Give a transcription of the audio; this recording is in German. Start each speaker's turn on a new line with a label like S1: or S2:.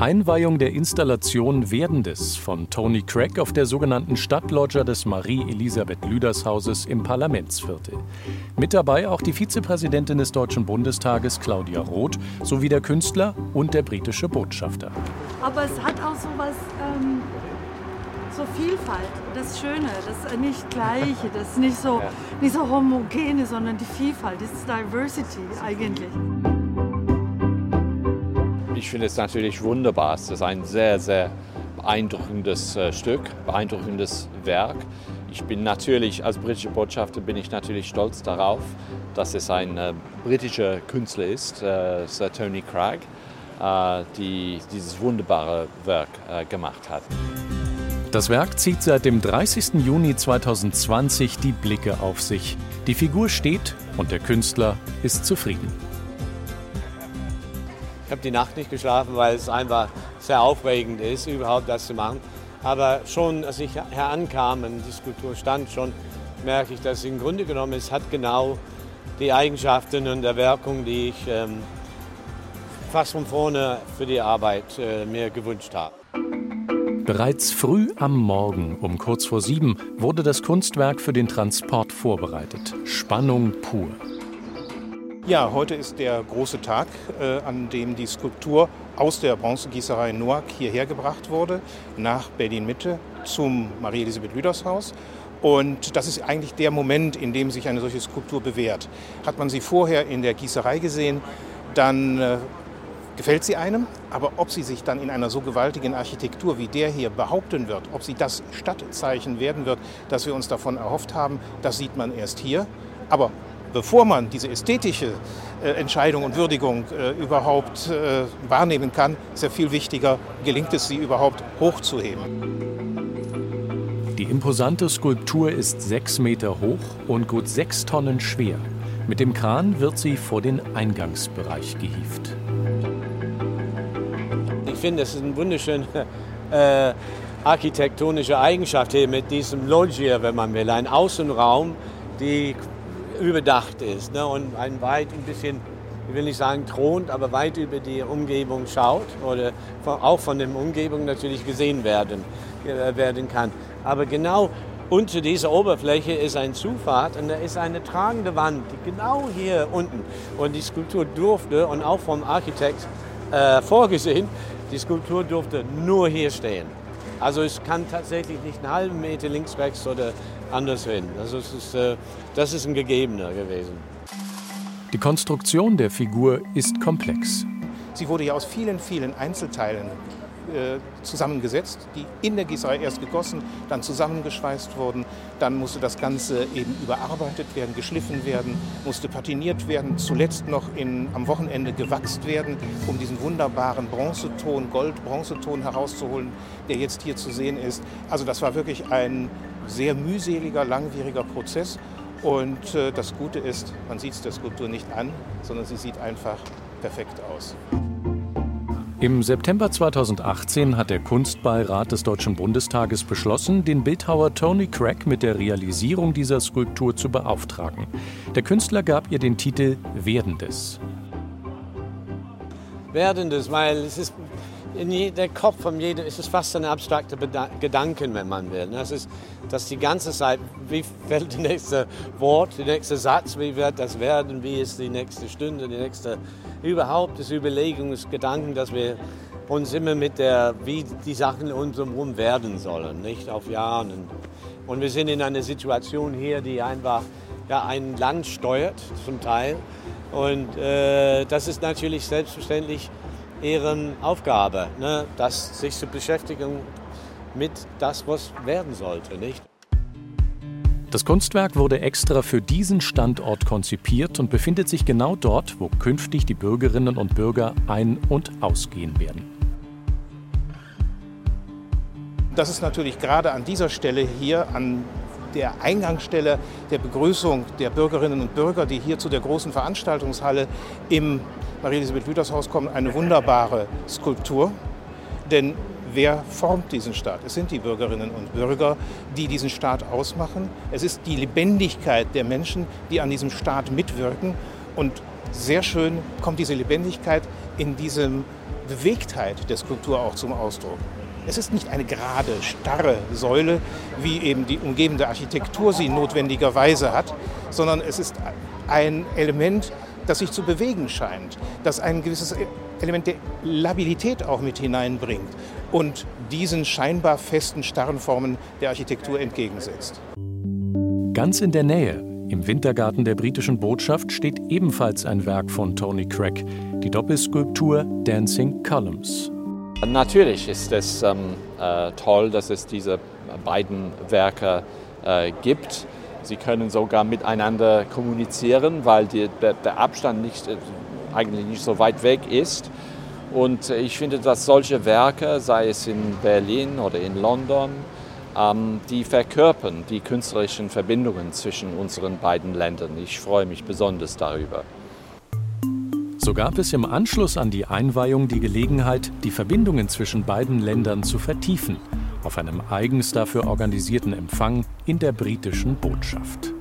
S1: Einweihung der Installation Werdendes von Tony Craig auf der sogenannten Stadtloggia des Marie-Elisabeth-Lüders-Hauses im Parlamentsviertel. Mit dabei auch die Vizepräsidentin des Deutschen Bundestages Claudia Roth sowie der Künstler und der britische Botschafter.
S2: Aber es hat auch so was, ähm, so Vielfalt, das Schöne, das nicht Gleiche, das nicht so, nicht so homogene, sondern die Vielfalt, das ist Diversity eigentlich.
S3: Ich finde es natürlich wunderbar. Es ist ein sehr, sehr beeindruckendes äh, Stück, beeindruckendes Werk. Ich bin natürlich, als britischer Botschafter bin ich natürlich stolz darauf, dass es ein äh, britischer Künstler ist, äh, Sir Tony Cragg, äh, die dieses wunderbare Werk äh, gemacht hat.
S1: Das Werk zieht seit dem 30. Juni 2020 die Blicke auf sich. Die Figur steht und der Künstler ist zufrieden.
S3: Ich habe die Nacht nicht geschlafen, weil es einfach sehr aufregend ist, überhaupt das zu machen. Aber schon, als ich herankam und die Skulptur stand, schon merke ich, dass im Grunde genommen es hat genau die Eigenschaften und der Wirkung, die ich ähm, fast von vorne für die Arbeit äh, mir gewünscht habe.
S1: Bereits früh am Morgen um kurz vor sieben wurde das Kunstwerk für den Transport vorbereitet. Spannung pur.
S4: Ja, heute ist der große Tag, äh, an dem die Skulptur aus der Bronzegießerei Noack hierher gebracht wurde, nach Berlin-Mitte zum Marie-Elisabeth-Lüders-Haus. Und das ist eigentlich der Moment, in dem sich eine solche Skulptur bewährt. Hat man sie vorher in der Gießerei gesehen, dann äh, gefällt sie einem. Aber ob sie sich dann in einer so gewaltigen Architektur wie der hier behaupten wird, ob sie das Stadtzeichen werden wird, das wir uns davon erhofft haben, das sieht man erst hier. Aber bevor man diese ästhetische äh, Entscheidung und Würdigung äh, überhaupt äh, wahrnehmen kann, ist ja viel wichtiger, gelingt es sie überhaupt hochzuheben.
S1: Die imposante Skulptur ist sechs Meter hoch und gut sechs Tonnen schwer. Mit dem Kran wird sie vor den Eingangsbereich gehievt.
S3: Ich finde, es ist eine wunderschöne äh, architektonische Eigenschaft hier mit diesem Loggia, wenn man will. Ein Außenraum, die überdacht ist ne? und ein weit ein bisschen, ich will nicht sagen thront, aber weit über die Umgebung schaut oder von, auch von der Umgebung natürlich gesehen werden, äh, werden kann. Aber genau unter dieser Oberfläche ist ein Zufahrt und da ist eine tragende Wand, die genau hier unten. Und die Skulptur durfte, und auch vom Architekt äh, vorgesehen, die Skulptur durfte nur hier stehen. Also es kann tatsächlich nicht einen halben Meter links, rechts oder anders hin. Also es ist, äh, das ist ein Gegebener gewesen.
S1: Die Konstruktion der Figur ist komplex.
S4: Sie wurde ja aus vielen, vielen Einzelteilen äh, zusammengesetzt, die in der Gießerei erst gegossen, dann zusammengeschweißt wurden. Dann musste das Ganze eben überarbeitet werden, geschliffen werden, musste patiniert werden, zuletzt noch in, am Wochenende gewachst werden, um diesen wunderbaren Bronzeton, Gold-Bronzeton herauszuholen, der jetzt hier zu sehen ist. Also das war wirklich ein sehr mühseliger, langwieriger Prozess. Und äh, das Gute ist, man sieht es der Skulptur nicht an, sondern sie sieht einfach perfekt aus.
S1: Im September 2018 hat der Kunstbeirat des Deutschen Bundestages beschlossen, den Bildhauer Tony Craig mit der Realisierung dieser Skulptur zu beauftragen. Der Künstler gab ihr den Titel Werdendes.
S3: Werdendes, weil es ist in je, der Kopf von jedem ist es fast ein abstrakter Gedanke, wenn man will. Das ist, dass die ganze Zeit, wie fällt das nächste Wort, der nächste Satz, wie wird das werden, wie ist die nächste Stunde, die nächste, überhaupt das Überlegungsgedanken, dass wir uns immer mit der, wie die Sachen uns herum werden sollen, nicht auf Jahren. Und wir sind in einer Situation hier, die einfach ja, ein Land steuert, zum Teil. Und äh, das ist natürlich selbstverständlich ihren Aufgabe, ne, das sich zu beschäftigen mit das, was werden sollte, nicht?
S1: Das Kunstwerk wurde extra für diesen Standort konzipiert und befindet sich genau dort, wo künftig die Bürgerinnen und Bürger ein- und ausgehen werden.
S4: Das ist natürlich gerade an dieser Stelle hier an der Eingangsstelle der Begrüßung der Bürgerinnen und Bürger, die hier zu der großen Veranstaltungshalle im Marie-Elisabeth-Lüthers-Haus kommen, eine wunderbare Skulptur. Denn wer formt diesen Staat? Es sind die Bürgerinnen und Bürger, die diesen Staat ausmachen. Es ist die Lebendigkeit der Menschen, die an diesem Staat mitwirken. Und sehr schön kommt diese Lebendigkeit in diesem Bewegtheit der Skulptur auch zum Ausdruck. Es ist nicht eine gerade, starre Säule, wie eben die umgebende Architektur sie notwendigerweise hat, sondern es ist ein Element, das sich zu bewegen scheint, das ein gewisses Element der Labilität auch mit hineinbringt und diesen scheinbar festen, starren Formen der Architektur entgegensetzt.
S1: Ganz in der Nähe, im Wintergarten der britischen Botschaft, steht ebenfalls ein Werk von Tony Craig, die Doppelskulptur Dancing Columns.
S5: Natürlich ist es ähm, äh, toll, dass es diese beiden Werke äh, gibt. Sie können sogar miteinander kommunizieren, weil die, der, der, Abstand nicht, äh, eigentlich nicht so weit weg ist. Und ich finde, dass solche Werke, sei es in Berlin oder in London, ähm, die verkörpern die künstlerischen Verbindungen zwischen unseren beiden Ländern. Ich freue mich besonders darüber.
S1: So gab es im Anschluss an die Einweihung die Gelegenheit, die Verbindungen zwischen beiden Ländern zu vertiefen, auf einem eigens dafür organisierten Empfang in der britischen Botschaft.